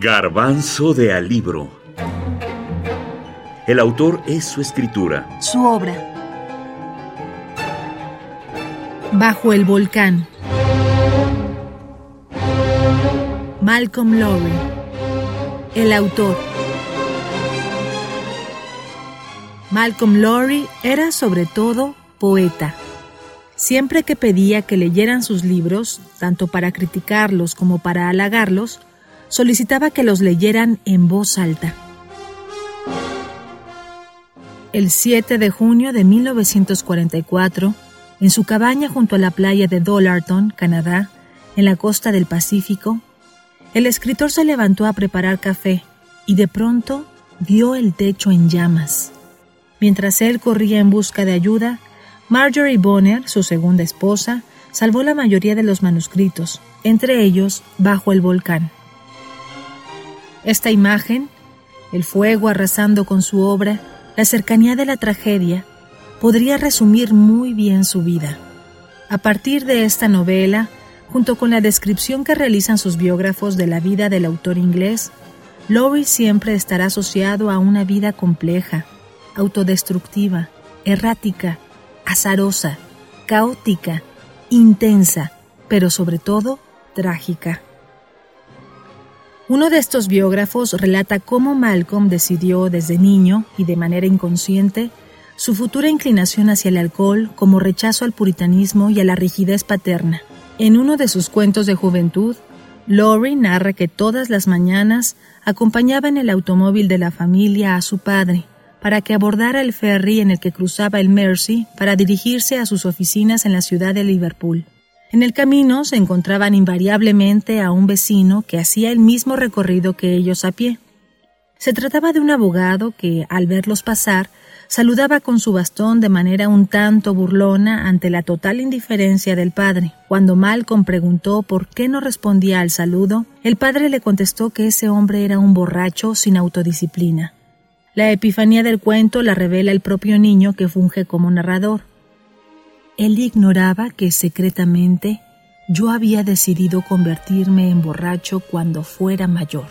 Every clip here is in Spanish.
Garbanzo de Alibro. El autor es su escritura. Su obra. Bajo el volcán. Malcolm Lowry. El autor. Malcolm Lowry era sobre todo poeta. Siempre que pedía que leyeran sus libros, tanto para criticarlos como para halagarlos, solicitaba que los leyeran en voz alta. El 7 de junio de 1944, en su cabaña junto a la playa de Dollarton, Canadá, en la costa del Pacífico, el escritor se levantó a preparar café y de pronto vio el techo en llamas. Mientras él corría en busca de ayuda, Marjorie Bonner, su segunda esposa, salvó la mayoría de los manuscritos, entre ellos Bajo el volcán. Esta imagen, el fuego arrasando con su obra, la cercanía de la tragedia, podría resumir muy bien su vida. A partir de esta novela, junto con la descripción que realizan sus biógrafos de la vida del autor inglés, Lowry siempre estará asociado a una vida compleja, autodestructiva, errática, azarosa, caótica, intensa, pero sobre todo trágica. Uno de estos biógrafos relata cómo Malcolm decidió desde niño y de manera inconsciente su futura inclinación hacia el alcohol como rechazo al puritanismo y a la rigidez paterna. En uno de sus cuentos de juventud, Laurie narra que todas las mañanas acompañaba en el automóvil de la familia a su padre, para que abordara el ferry en el que cruzaba el Mersey para dirigirse a sus oficinas en la ciudad de Liverpool. En el camino se encontraban invariablemente a un vecino que hacía el mismo recorrido que ellos a pie. Se trataba de un abogado que, al verlos pasar, saludaba con su bastón de manera un tanto burlona ante la total indiferencia del padre. Cuando Malcolm preguntó por qué no respondía al saludo, el padre le contestó que ese hombre era un borracho sin autodisciplina. La epifanía del cuento la revela el propio niño que funge como narrador. Él ignoraba que secretamente yo había decidido convertirme en borracho cuando fuera mayor.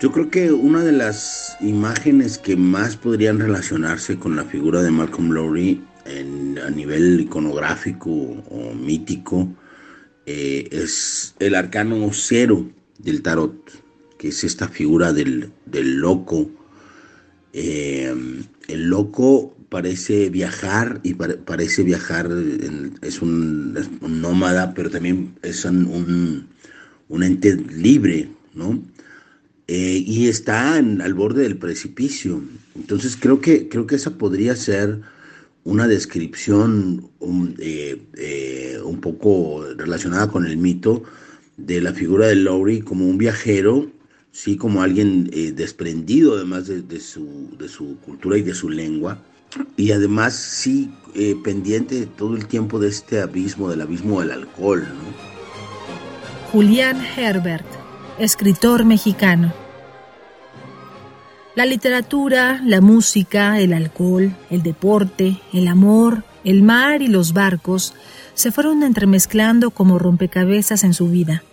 Yo creo que una de las imágenes que más podrían relacionarse con la figura de Malcolm Lowry a nivel iconográfico o mítico eh, es el arcano cero del tarot que es esta figura del, loco. Eh, el loco parece viajar y parece viajar, es, un, nómada, pero también es un, ente libre, ¿no? Eh, y está al borde del precipicio. Entonces creo que, creo que esa podría ser una descripción eh, un poco relacionada con el mito de la figura de Lowry como un viajero sí, como alguien eh, desprendido además de, su, de, su, cultura y de su lengua, y además sí eh, pendiente todo el tiempo de este abismo, del abismo del alcohol. Julián Herbert, escritor mexicano. La literatura, la música, el alcohol, el deporte, el amor, el mar y los barcos se fueron entremezclando como rompecabezas en su vida.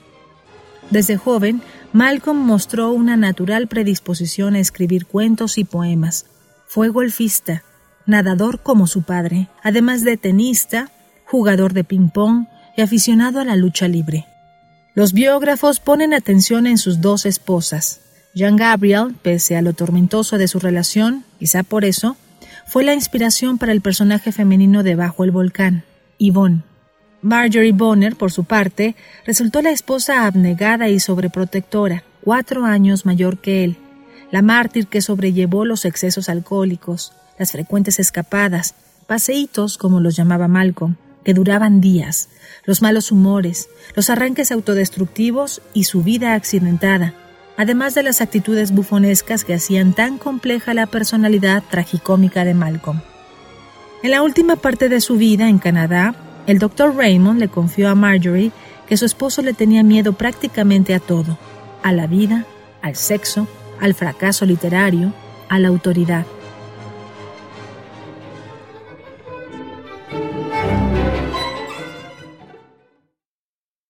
Desde joven, Malcolm mostró una natural predisposición a escribir cuentos y poemas. Fue golfista, nadador como su padre, además de tenista, jugador de ping-pong y aficionado a la lucha libre. Los biógrafos ponen atención en sus dos esposas. Jean Gabriel, pese a lo tormentoso de su relación, quizá por eso, fue la inspiración para el personaje femenino de Bajo el Volcán, Yvonne. Marjorie Bonner, por su parte, resultó la esposa abnegada y sobreprotectora, cuatro años mayor que él, la mártir que sobrellevó los excesos alcohólicos, las frecuentes escapadas, paseitos, como los llamaba Malcolm, que duraban días, los malos humores, los arranques autodestructivos y su vida accidentada, además de las actitudes bufonescas que hacían tan compleja la personalidad tragicómica de Malcolm. En la última parte de su vida en Canadá, el doctor Raymond le confió a Marjorie que su esposo le tenía miedo prácticamente a todo, a la vida, al sexo, al fracaso literario, a la autoridad.